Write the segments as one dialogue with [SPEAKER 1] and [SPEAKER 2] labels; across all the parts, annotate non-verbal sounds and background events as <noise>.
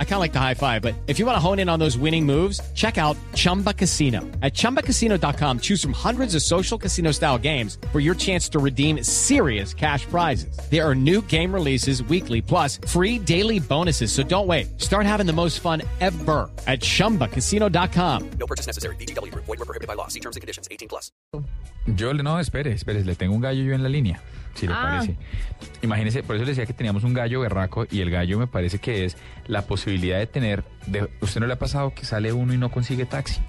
[SPEAKER 1] I kind of like the high five, but if you want to hone in on those winning moves, check out Chumba Casino. At ChumbaCasino.com, choose from hundreds of social casino style games for your chance to redeem serious cash prizes. There are new game releases weekly, plus free daily bonuses. So don't wait. Start having the most fun ever at ChumbaCasino.com.
[SPEAKER 2] No purchase necessary. BGW. Void were prohibited by law. See terms and conditions. 18 plus.
[SPEAKER 3] Yo, no, espere, espere, le tengo un gallo yo en la línea, si le
[SPEAKER 4] Ah.
[SPEAKER 3] parece. Imagínese, por eso le decía que teníamos un gallo berraco y el gallo me parece que es la posibilidad de tener, de, ¿usted no le ha pasado que sale uno y no consigue taxi?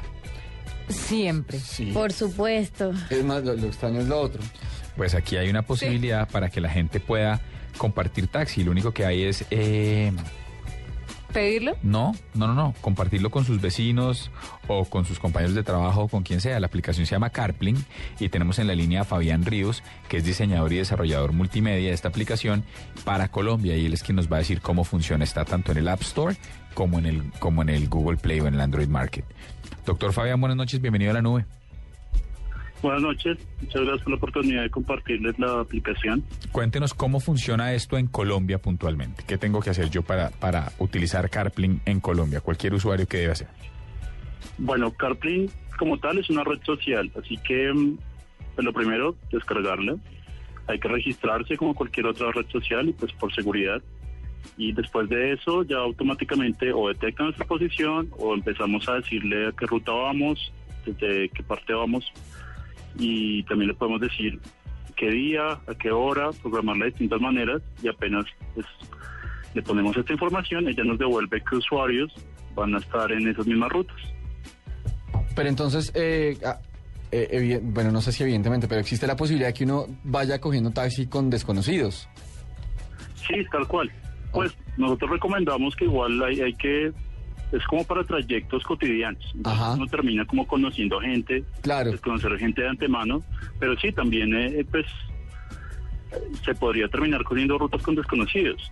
[SPEAKER 4] Siempre.
[SPEAKER 3] Sí.
[SPEAKER 5] Por supuesto.
[SPEAKER 6] Es más, lo, lo extraño es lo otro.
[SPEAKER 3] Pues aquí hay una posibilidad para que la gente pueda compartir taxi. Lo único que hay es... eh,
[SPEAKER 4] ¿Pedirlo?
[SPEAKER 3] No, no, no, no. Compartirlo con sus vecinos o con sus compañeros de trabajo con quien sea. La aplicación se llama Carpling y tenemos en la línea a Fabián Ríos, que es diseñador y desarrollador multimedia de esta aplicación para Colombia y él es quien nos va a decir cómo funciona. Está tanto en el App Store como en el, como en el Google Play o en el Android Market. Doctor Fabián, buenas noches, bienvenido a la nube.
[SPEAKER 7] Buenas noches, muchas gracias por la oportunidad de compartirles la aplicación.
[SPEAKER 3] Cuéntenos cómo funciona esto en Colombia puntualmente. ¿Qué tengo que hacer yo para, para utilizar Carpling en Colombia? Cualquier usuario que debe hacer.
[SPEAKER 7] Bueno, CarPlay como tal es una red social, así que mm, pues lo primero, descargarla. Hay que registrarse como cualquier otra red social y pues por seguridad. Y después de eso ya automáticamente o detecta nuestra posición o empezamos a decirle a qué ruta vamos, desde qué parte vamos y también le podemos decir qué día, a qué hora, programarla de distintas maneras y apenas pues, le ponemos esta información, ella nos devuelve qué usuarios van a estar en esas mismas rutas.
[SPEAKER 6] Pero entonces, eh, ah, eh, bueno, no sé si evidentemente, pero existe la posibilidad de que uno vaya cogiendo taxi con desconocidos.
[SPEAKER 7] Sí, tal cual. Pues nosotros recomendamos que igual hay, hay que, es como para trayectos cotidianos. Entonces
[SPEAKER 6] Ajá.
[SPEAKER 7] uno termina como conociendo gente,
[SPEAKER 6] Claro.
[SPEAKER 7] pues, conocer gente de antemano, pero sí, también eh, pues eh, se podría terminar cogiendo rutas con desconocidos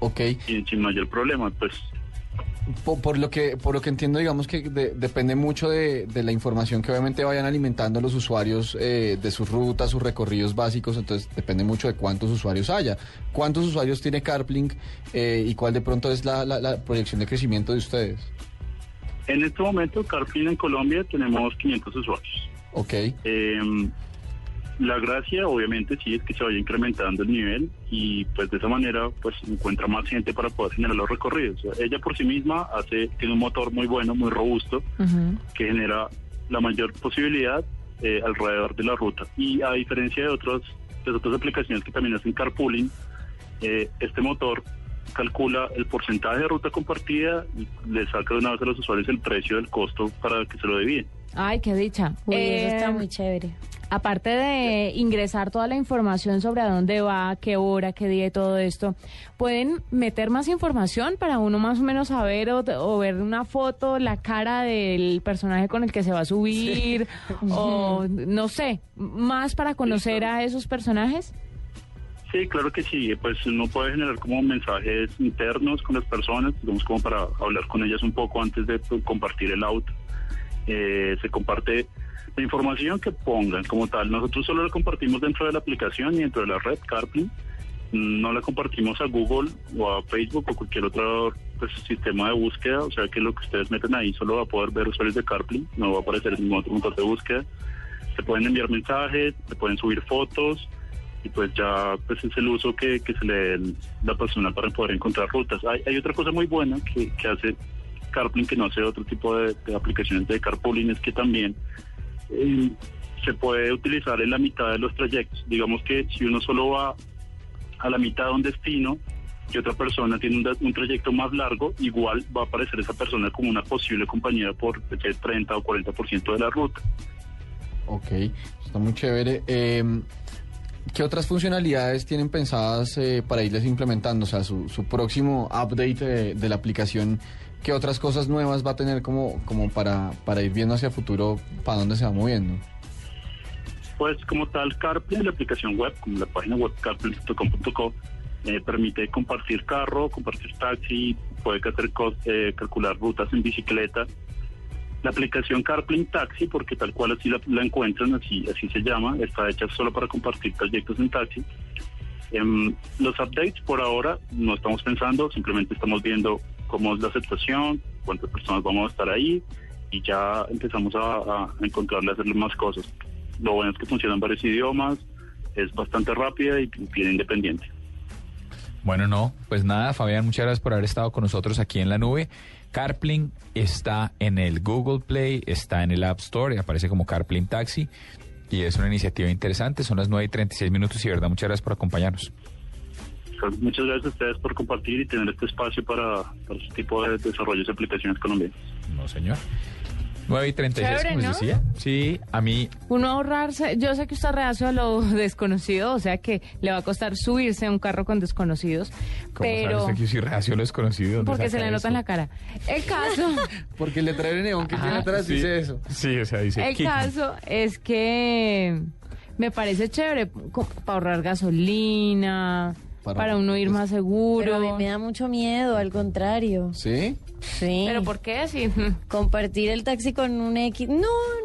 [SPEAKER 6] Ok.
[SPEAKER 7] sin, sin mayor problema. Pues
[SPEAKER 6] Po- Por, lo que por lo que entiendo, digamos que de- depende mucho de, de la información que obviamente vayan alimentando los usuarios eh, de sus rutas, sus recorridos básicos, entonces depende mucho de cuántos usuarios haya. ¿Cuántos usuarios tiene CarPlink eh, y cuál de pronto es la, la- la proyección de crecimiento de ustedes?
[SPEAKER 7] en este momento, CarPlay en Colombia tenemos 500 usuarios.
[SPEAKER 6] Ok.
[SPEAKER 7] Eh, la gracia, obviamente, sí es que se vaya incrementando el nivel y, pues, de esa manera, pues, encuentra más gente para poder generar los recorridos. O sea, ella por sí misma hace tiene un motor muy bueno, muy robusto, que genera la mayor posibilidad eh, alrededor de la ruta. Y a diferencia de otras, de otras aplicaciones que también hacen carpooling, eh, este motor calcula el porcentaje de ruta compartida y le saca de una vez a los usuarios el precio del costo para que se lo debían.
[SPEAKER 4] Ay, qué dicha.
[SPEAKER 5] Uy,
[SPEAKER 4] Eh,
[SPEAKER 5] eso está muy chévere.
[SPEAKER 4] Aparte de ingresar toda la información sobre a dónde va, qué hora, qué día y todo esto, ¿pueden meter más información para uno más o menos saber o, o ver una foto, la cara del personaje con el que se va a subir? <laughs> o no sé, más para conocer a esos personajes?
[SPEAKER 7] Sí, claro que sí. Pues uno puede generar como mensajes internos con las personas, digamos como para hablar con ellas un poco antes de compartir el auto. Eh, se comparte la información que pongan como tal. Nosotros solo la compartimos dentro de la aplicación y dentro de la red CarPlay. No la compartimos a Google o a Facebook o cualquier otro pues, sistema de búsqueda. O sea que lo que ustedes meten ahí solo va a poder ver usuarios de CarPlay, no va a aparecer ningún otro motor de búsqueda. Se pueden enviar mensajes, se pueden subir fotos y pues ya pues es el uso que, que se le dé la persona para poder encontrar rutas. Hay, hay otra cosa muy buena que, que hace CarPlay que no hace otro tipo de, de aplicaciones de carpooling es que también eh, se puede utilizar en la mitad de los trayectos. Digamos que si uno solo va a la mitad de un destino y otra persona tiene un, trayecto más largo, igual va a aparecer esa persona como una posible compañera por el 30 o 40% de la ruta.
[SPEAKER 6] Ok, está muy chévere. Eh, ¿Qué otras funcionalidades tienen pensadas eh, para irles implementando? O sea, su, su próximo update de, la aplicación, ¿qué otras cosas nuevas va a tener como, como para, para ir viendo hacia futuro para dónde se va moviendo?
[SPEAKER 7] Pues como tal, CarPlay, la aplicación web, como la página web carplay.com.co, eh, permite compartir carro, compartir taxi, puede hacer eh, calcular rutas en bicicleta. La aplicación CarPlane Taxi, porque tal cual así la, la encuentran, así, así se llama, está hecha solo para compartir trayectos en taxi. Em, los updates por ahora no estamos pensando, simplemente estamos viendo cómo es la aceptación, cuántas personas vamos a estar ahí y ya empezamos a, a encontrarle hacerle más cosas. Lo bueno es que funciona en varios idiomas, es bastante rápida y bien independiente.
[SPEAKER 3] Bueno, no, pues nada, Fabián, muchas gracias por haber estado con nosotros aquí en la nube. CarPlane está en el Google Play, está en el App Store y aparece como CarPlane Taxi. Y es una iniciativa interesante, son las 9 y 36 minutos y, verdad, muchas gracias por acompañarnos.
[SPEAKER 7] Entonces, Muchas gracias a ustedes por compartir y tener este espacio para, para este tipo de desarrollos de aplicaciones colombianas.
[SPEAKER 3] No, señor. 9 y 36,
[SPEAKER 4] Chévere,
[SPEAKER 3] como
[SPEAKER 4] ¿no?
[SPEAKER 3] decía. Sí, a mí
[SPEAKER 4] Uno ahorrarse, yo sé que usted reacio a lo <laughs> desconocido, o sea que le va a costar subirse a un carro con desconocidos,
[SPEAKER 3] ¿Cómo
[SPEAKER 4] pero
[SPEAKER 3] sabe usted que yo soy reacio a lo desconocido? ¿Dónde
[SPEAKER 4] porque se le nota en la cara. El caso, <laughs>
[SPEAKER 6] Porque el letrero de neón que tiene
[SPEAKER 3] Ah,
[SPEAKER 6] atrás
[SPEAKER 3] sí.
[SPEAKER 6] dice eso.
[SPEAKER 3] Sí, o sea, dice
[SPEAKER 4] el caso es que me parece chévere para ahorrar gasolina,
[SPEAKER 6] Para-
[SPEAKER 4] para, uno ir más seguro.
[SPEAKER 5] Pero a mí me da mucho miedo, al contrario.
[SPEAKER 6] ¿Sí?
[SPEAKER 5] Sí.
[SPEAKER 4] Pero ¿por qué? Si, <laughs>
[SPEAKER 5] Compartir el taxi con un X. No,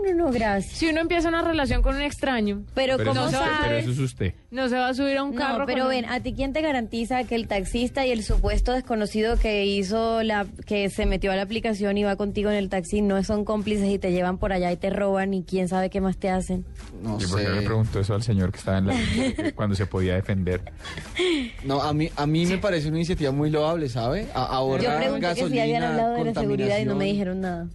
[SPEAKER 5] no, no, gracias.
[SPEAKER 4] si uno empieza una relación con un extraño,
[SPEAKER 5] Pero,
[SPEAKER 3] Pero
[SPEAKER 5] ¿cómo
[SPEAKER 3] eso,
[SPEAKER 4] no
[SPEAKER 3] es usted, pero eso es usted.
[SPEAKER 4] no se va a subir a un carro
[SPEAKER 5] No, pero
[SPEAKER 4] un-
[SPEAKER 5] ven, ¿a ti quién te garantiza que el taxista y el supuesto desconocido que hizo la que se metió a la aplicación y va contigo en el taxi no son cómplices y te llevan por allá y te roban y quién sabe qué más te hacen?
[SPEAKER 6] No
[SPEAKER 3] ¿Y por qué
[SPEAKER 6] sé.
[SPEAKER 3] le preguntó eso al señor que estaba en la <laughs> cuando se podía defender?
[SPEAKER 6] No, a mí, a mí me parece una iniciativa muy loable, ¿sabe? A-
[SPEAKER 5] Yo
[SPEAKER 6] ahorrar
[SPEAKER 5] pregunté que si
[SPEAKER 6] gasolina,
[SPEAKER 5] hablado de la seguridad y no me dijeron nada.